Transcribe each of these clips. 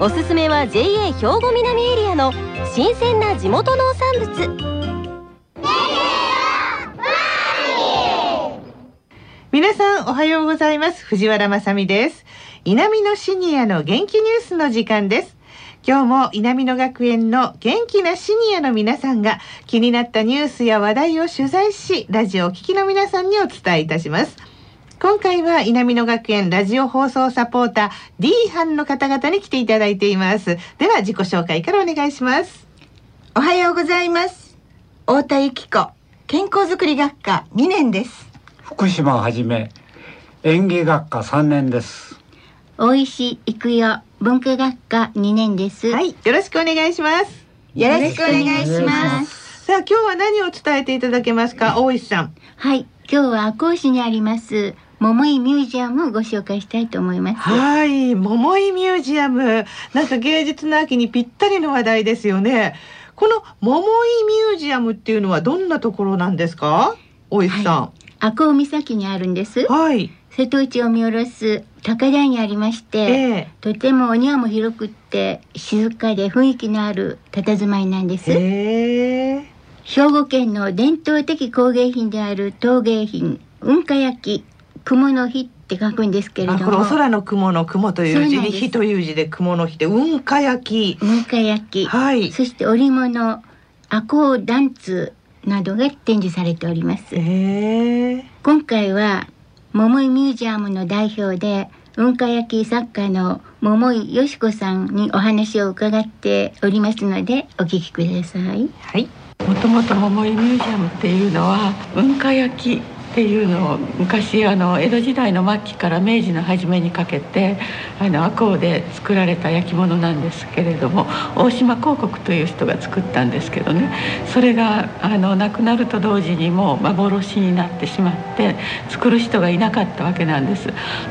おすすめは JA 兵庫南エリアの新鮮な地元農産物。皆さんおはようございます。藤原まさです。南のシニアの元気ニュースの時間です。今日も南野学園の元気なシニアの皆さんが気になったニュースや話題を取材しラジオを聴きの皆さんにお伝えいたします。今回は南野学園ラジオ放送サポーター D 班の方々に来ていただいています。では自己紹介からお願いします。おはようございます。太田由紀子健康づくり学科2年です。福島はじめ演技学科3年です。大石育代文化学科2年です。はいよろしくお願いします。よろしくお願いします。さあ今日は何を伝えていただけますか大石さん。はい、今日は赤穂市にあります桃井ミュージアムをご紹介したいと思います。はい、桃井ミュージアム。なんか芸術の秋にぴったりの話題ですよね。この桃井ミュージアムっていうのはどんなところなんですか？大石さ赤穂岬にあるんですん。。はい。瀬戸内を見下ろす高台にありまして、ええとてもお庭も広くって静かで雰囲気のある佇まいなんです。へえ。兵庫県の伝統的工芸品である陶芸品雲海焼雲の火って書くんですけれあ、どもこれお空の雲の雲という字にそうなんです火という字で雲の火で雲海焼き。雲海焼はい。そして織物赤穂緞通などが展示されております。今回は桃井ミュージアムの代表で雲海焼き作家の桃井よし子さんにお話を伺っておりますのでお聞きくださいはい。もともと桃井ミュージアムっていうのは雲海焼きっていうのを昔あの江戸時代の末期から明治の初めにかけてあの赤穂で作られた焼き物なんですけれども大島広告という人が作ったんですけどねそれがあの亡くなると同時にもう幻になってしまって作る人がいなかったわけなんです。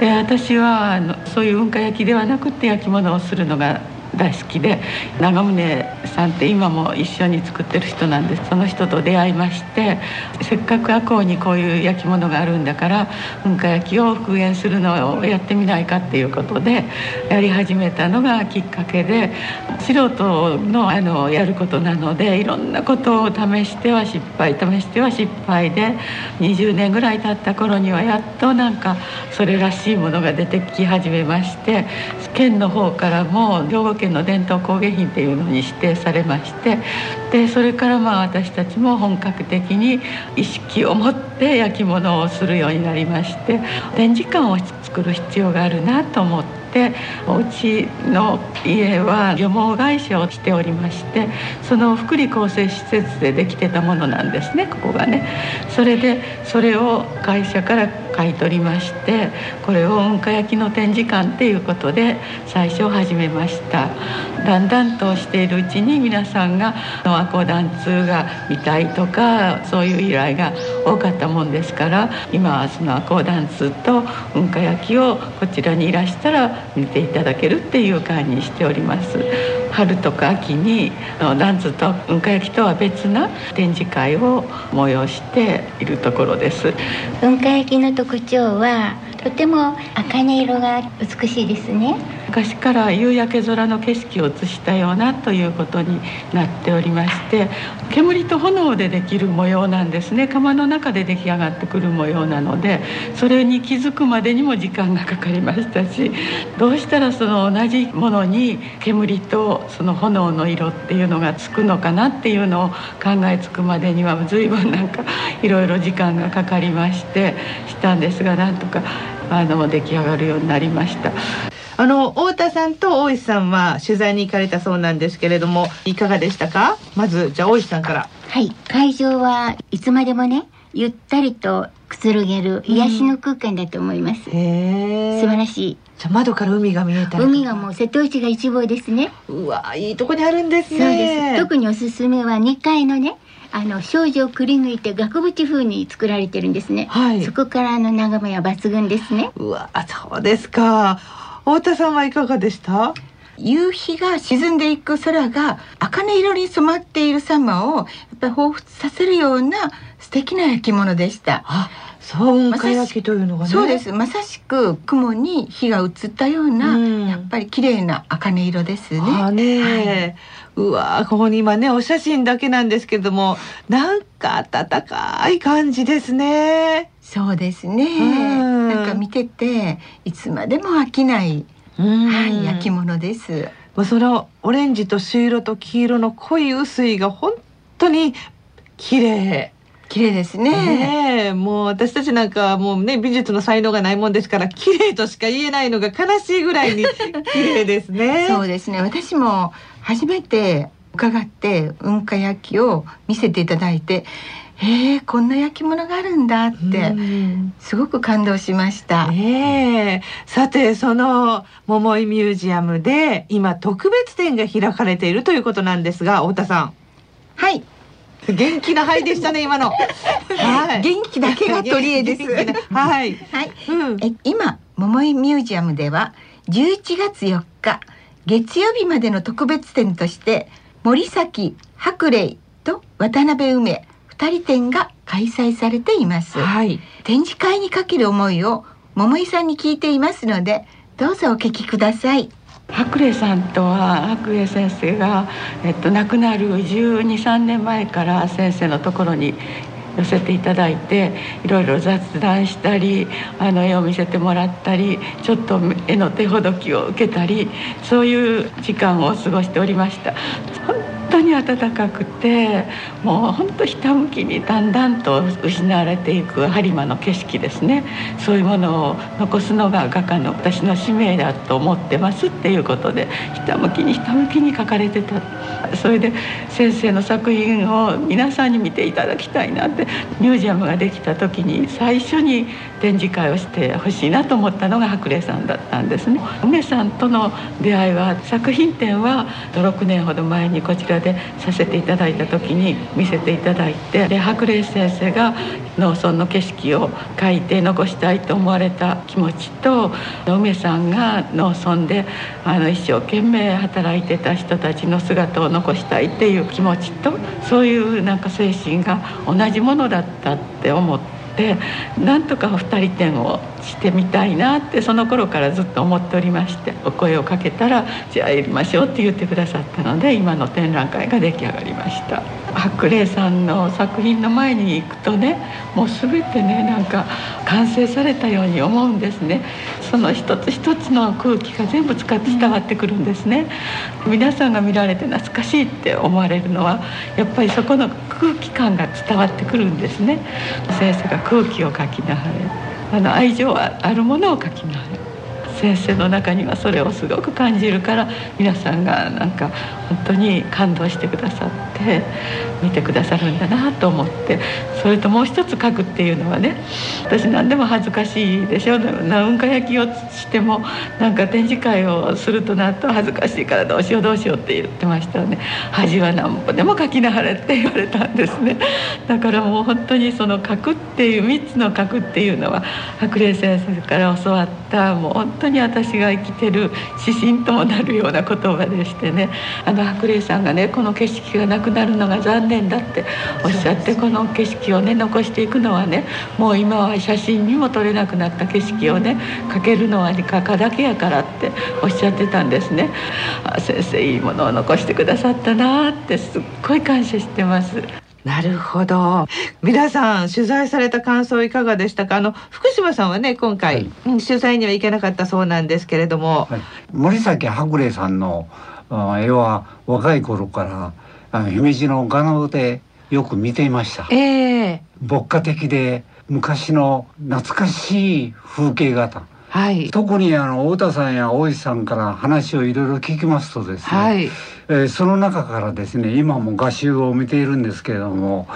で私はあのそういう雲海焼きではなくて焼き物をするのが大好きで長宗さんって今も一緒に作ってる人なんです。その人と出会いましてせっかく赤穂にこういう焼き物があるんだから噴火焼きを復元するのをやってみないかっていうことでやり始めたのがきっかけで素人のあのやることなのでいろんなことを試しては失敗試しては失敗で20年ぐらい経った頃にはやっとなんかそれらしいものが出てき始めまして県の方からも兵庫県の伝統工芸品っていうのに指定されましてでそれからまあ私たちも本格的に意識を持って焼き物をするようになりまして展示館を作る必要があるなと思って。お家の家は漁網会社をしておりましてその福利厚生施設でできてたものなんですねここがねそれでそれを会社から買い取りましてこれを雲海焼きの展示館っていうことで最初始めました。だんだんとしているうちに皆さんが赤穂団通が見たいとかそういう依頼が多かったもんですから今はその赤穂団通と雲海焼きをこちらにいらしたら見ていただけるっていう会にしております。春とか秋にランズと雲海焼きとは別な展示会を催しているところです。雲海焼きの特徴はとても茜色が美しいですね。昔から夕焼け空の景色を映したようなということになっておりまして煙と炎でできる模様なんですね窯の中で出来上がってくる模様なのでそれに気づくまでにも時間がかかりましたしどうしたらその同じものに煙とその炎の色っていうのがつくのかなっていうのを考えつくまでには随分なんかいろいろ時間がかかりましてしたんですがなんとかあの出来上がるようになりました。あの太田さんと大石さんは取材に行かれたそうなんですけれどもいかがでしたか？まずじゃあ大石さんから。はい。会場はいつまでもねゆったりとくつろげる癒しの空間だと思います、へえ。素晴らしい。じゃあ窓から海が見えたり海がもう瀬戸内が一望ですね。うわいいとこにあるんですそうねです。特におすすめは2階のねあの少女をくり抜いて額縁風に作られてるんですね、はい。そこからあの眺めは抜群ですね。うわそうですか太田さんはいかがでした？夕日が沈んでいく空が茜色に染まっている様をやっぱり彷彿させるような素敵な焼き物でした。あそう雲海焼きというのがね。そうです。まさしく雲に火が映ったような、うん。やっぱり綺麗な茜色ですね。ねえ、うわここに今ねお写真だけなんですけどもなんか温かい感じですねそうですね。うんなんか見てていつまでも飽きない、うんはい、焼き物です。もうそのオレンジと朱色と黄色の濃い薄いが本当に綺麗綺麗ですね。もう私たちなんかはもうね美術の才能がないもんですから綺麗としか言えないのが悲しいぐらいに綺麗ですね。そうですね。私も初めて伺って雲海焼きを見せていただいて、えー、こんな焼き物があるんだって、うんすごく感動しました。ねえさてその桃井ミュージアムで今特別展が開かれているということなんですが太田さはい、ん元気なはいでしたね 今の。はい元気だけが取り柄です。はい。はい。うんえ今桃井ミュージアムでは11月4日月曜日までの特別展として森崎白麗と渡辺梅二人展が開催されています。はい。展示会にかける思いを桃井さんに聞いていますのでどうぞお聞きください。白麗さんとは白麗先生が、えっと、亡くなる123年前から先生のところに寄せていただいていろいろ雑談したりあの絵を見せてもらったりちょっと絵の手ほどきを受けたりそういう時間を過ごしておりました。本当に暖かくてもう本当ひたむきにだんだんと失われていく播磨の景色ですね。そういうものを残すのが画家の私の使命だと思ってますっていうことでひたむきにひたむきに描かれてた それで先生の作品を皆さんに見ていただきたいなってミュージアムができた時に最初に展示会をしてほしいなと思ったのが白麗さんだったんですね。梅さんとの出会いは作品展は6年ほど前にこちらでさせていただいた時に見せていただいてで白麗先生が農村の景色を描いて残したいと思われた気持ちと梅さんが農村であの一生懸命働いてた人たちの姿を残したいっていう気持ちとそういうなんか精神が同じものだったって思って。なんとか二人展をしてみたいなってその頃からずっと思っておりましてお声をかけたらじゃあやりましょうって言ってくださったので今の展覧会が出来上がりました。白麗さんの作品の前に行くとねもう全てねなんか完成されたように思うんですね。その一つ一つの空気が全部使って伝わってくるんですね。皆さんが見られて懐かしいって思われるのはやっぱりそこの空気感が伝わってくるんですね。先生が空気を描きなはれ。あの愛情はあるものを描きなさい先生の中にはそれをすごく感じるから皆さんがなんか本当に感動してくださって見てくださるんだなと思ってそれともう一つ書くっていうのはね私何でも恥ずかしいでしょ。なんか焼きをしてもなんか展示会をするとなると恥ずかしいからどうしようどうしようって言ってましたらね。恥はなんぼでも書きなはれって言われたんですね。だからもう本当にその書くっていう3つの書くっていうのは白麗先生から教わったもう本当に私が生きてる指針ともなるような言葉でしてね。あの白麗さんがねこの景色がなくなるのが残念だっておっしゃってこの景色をね残していくのはねもう今は写真にも撮れなくなった景色をね描けるのは画家だけやからっておっしゃってたんですね。あ先生いいものを残してくださったなってすっごい感謝してます。なるほど。皆さん取材された感想いかがでしたか？あの福島さんはね今回、はい。うん取材には行けなかったそうなんですけれども、はい、森崎白麗さんのあ絵は若い頃からあの姫路の画能でよく見ていました。ええ。牧歌的で昔の懐かしい風景画はい特にあの太田さんや大石さんから話をいろいろ聞きますとですね、はいえーその中からですね今も画集を見ているんですけれども、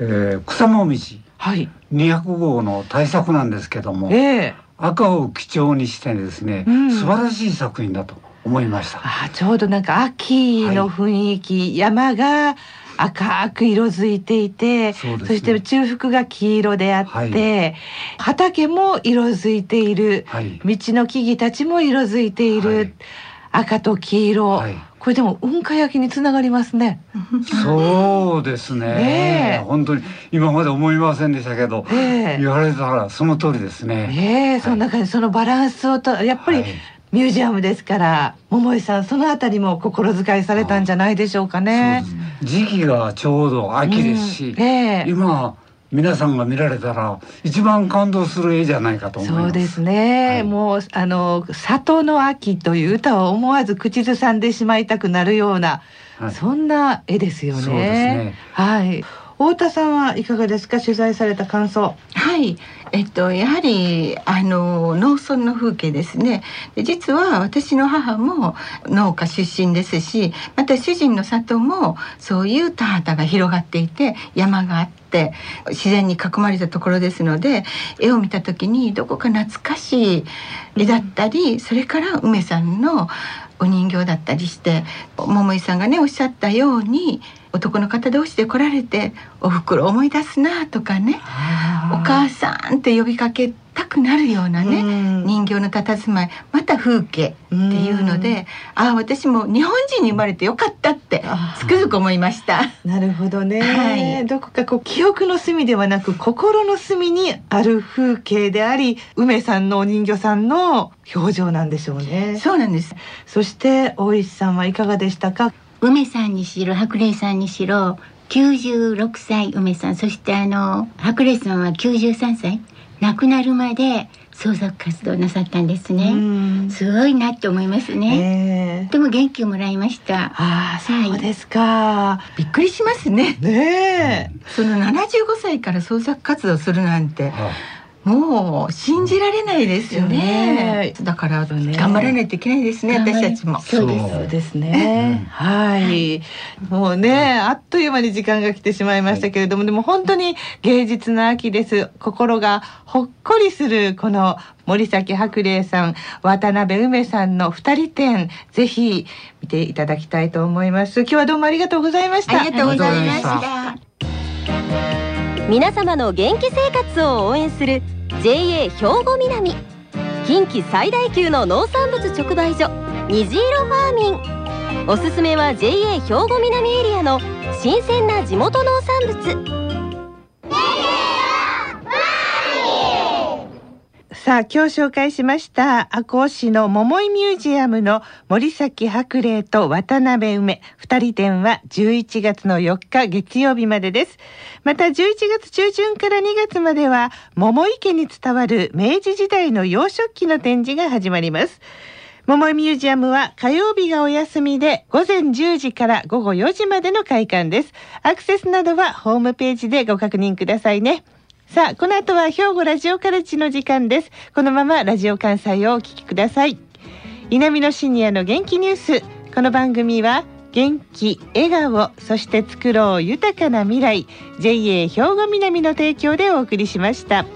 えー草もみじはい。200号の大作なんですけども、ええ赤を基調にしてですね、うん素晴らしい作品だと思いました。あちょうどなんか秋の雰囲気、山が赤く色づいていてそね。して中腹が黄色であって、畑も色づいている。はい。道の木々たちも色づいている、はい。赤と黄色、はい。これでも雲海焼きにつながりますね。そうですね。ねえ。本当に今まで思いませんでしたけど、ええ。言われたらその通りですね。ええその中にそのバランスをとやっぱりはいミュージアムですから桃井さんそのあたりも心遣いされたんじゃないでしょうかね。そうです。時期がちょうど秋ですし、うん。ええ。今皆さんが見られたら一番感動する絵じゃないかと思います。そうですね、はい。もうあの「里の秋」という歌を思わず口ずさんでしまいたくなるような、はい。そんな絵ですよね。ね。はい。太田さんはいかがですか？取材された感想。はい、えっとやはりあの農村の風景ですね。で実は私の母も農家出身ですし、また主人の里もそういう田畑が広がっていて山があって自然に囲まれたところですので、絵を見た時にどこか懐かしい絵だったり、それから梅さんのお人形だったりして桃井さんがねおっしゃったように男の方同士で来られてお袋思い出すなとかねお母さんって呼びかけたくなるようなね、うん。人形の佇まいまた風景っていうので、ああ私も日本人に生まれてよかったってあつくづく思いました。なるほどね、はい。どこかこう記憶の隅ではなく心の隅にある風景であり梅さんのお人形さんの表情なんでしょうね。そうなんです。そして大石さんはいかがでしたか？梅さんにしろ白麗さんにしろ96歳梅さん。そしてあの白麗さんは93歳。亡くなるまで創作活動なさったんですね、うん。すごいなって思いますね、ねえ。とても元気をもらいました。ああそうですか、びっくりしますね。ねえ。その75歳から創作活動するなんて。はいもう信じられないですよね。だからね頑張らないといけないですね、はい私たちも。そうですそうですね。はい。もうね、あっという間に時間が来てしまいましたけれども、でも本当に芸術の秋です。心がほっこりするこの森崎白麗さん、渡辺梅さんの二人展、ぜひ見ていただきたいと思います。今日はどうもありがとうございました。ありがとうございましあた。皆様の元気生活を応援する JA 兵庫南。近畿最大級の農産物直売所虹色ファーミン。おすすめは JA 兵庫南エリアの新鮮な地元農産物。さあ今日紹介しました赤穂市の桃井ミュージアムの森崎白麗と渡辺梅。二人展は11月の4日月曜日までです。また11月中旬から2月までは桃井家に伝わる明治時代の洋食器の展示が始まります。桃井ミュージアムは火曜日がお休みで午前10時から午後4時までの開館です。アクセスなどはホームページでご確認くださいね。さあ、この後は兵庫ラジオカルチの時間です。このままラジオ関西をお聞きください。稲美のシニアの元気ニュース。この番組は元気、笑顔、そして作ろう豊かな未来。JA 兵庫南の提供でお送りしました。